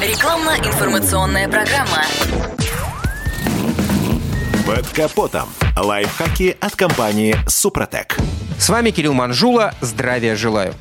Рекламно-информационная программа. Под капотом. Лайфхаки от компании «Супротек». С вами Кирилл Манжула. Здравия желаю.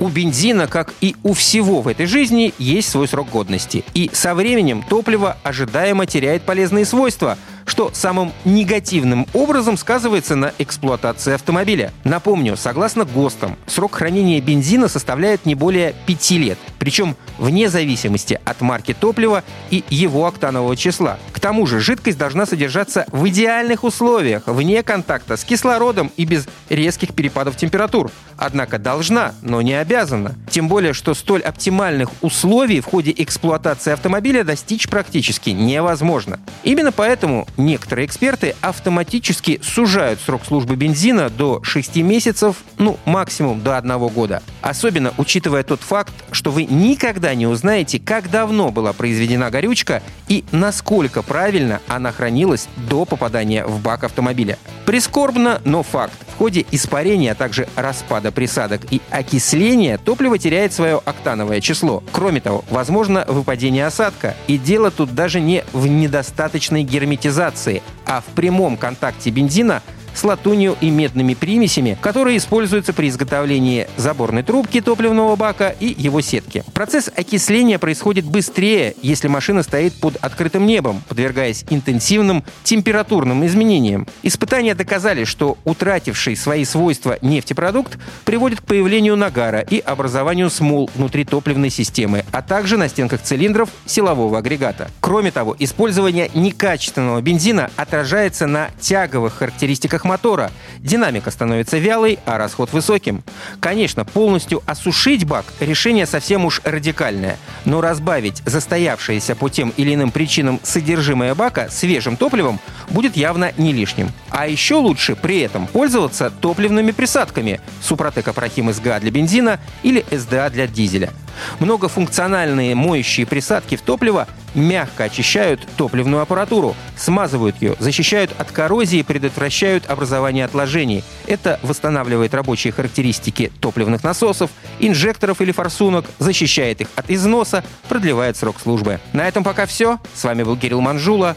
У бензина, как и у всего в этой жизни, есть свой срок годности. И со временем топливо ожидаемо теряет полезные свойства – что самым негативным образом сказывается на эксплуатации автомобиля. Напомню, согласно ГОСТам, срок хранения бензина составляет не более 5 лет, причем вне зависимости от марки топлива и его октанового числа. К тому же жидкость должна содержаться в идеальных условиях, вне контакта с кислородом и без резких перепадов температур. Однако должна, но не обязана. Тем более, что столь оптимальных условий в ходе эксплуатации автомобиля достичь практически невозможно. Именно поэтому некоторые эксперты автоматически сужают срок службы бензина до 6 месяцев, ну, максимум до 1 года. Особенно учитывая тот факт, что вы никогда не узнаете, как давно была произведена горючка и насколько правильно она хранилась до попадания в бак автомобиля. Прискорбно, но факт. В ходе испарения, а также распада присадок и окисления топливо теряет свое октановое число. Кроме того, возможно выпадение осадка. И дело тут даже не в недостаточной герметизации, а в прямом контакте бензина с латунью и медными примесями, которые используются при изготовлении заборной трубки топливного бака и его сетки. Процесс окисления происходит быстрее, если машина стоит под открытым небом, подвергаясь интенсивным температурным изменениям. Испытания доказали, что утративший свои свойства нефтепродукт приводит к появлению нагара и образованию смол внутри топливной системы, а также на стенках цилиндров силового агрегата. Кроме того, использование некачественного бензина отражается на тяговых характеристиках реакциях мотора. Динамика становится вялой, а расход высоким. Конечно, полностью осушить бак – решение совсем уж радикальное. Но разбавить застоявшееся по тем или иным причинам содержимое бака свежим топливом будет явно не лишним. А еще лучше при этом пользоваться топливными присадками – Супротек Апрахим СГА для бензина или СДА для дизеля – Многофункциональные моющие присадки в топливо мягко очищают топливную аппаратуру, смазывают ее, защищают от коррозии предотвращают образование отложений. Это восстанавливает рабочие характеристики топливных насосов, инжекторов или форсунок, защищает их от износа, продлевает срок службы. На этом пока все. С вами был Кирилл Манжула.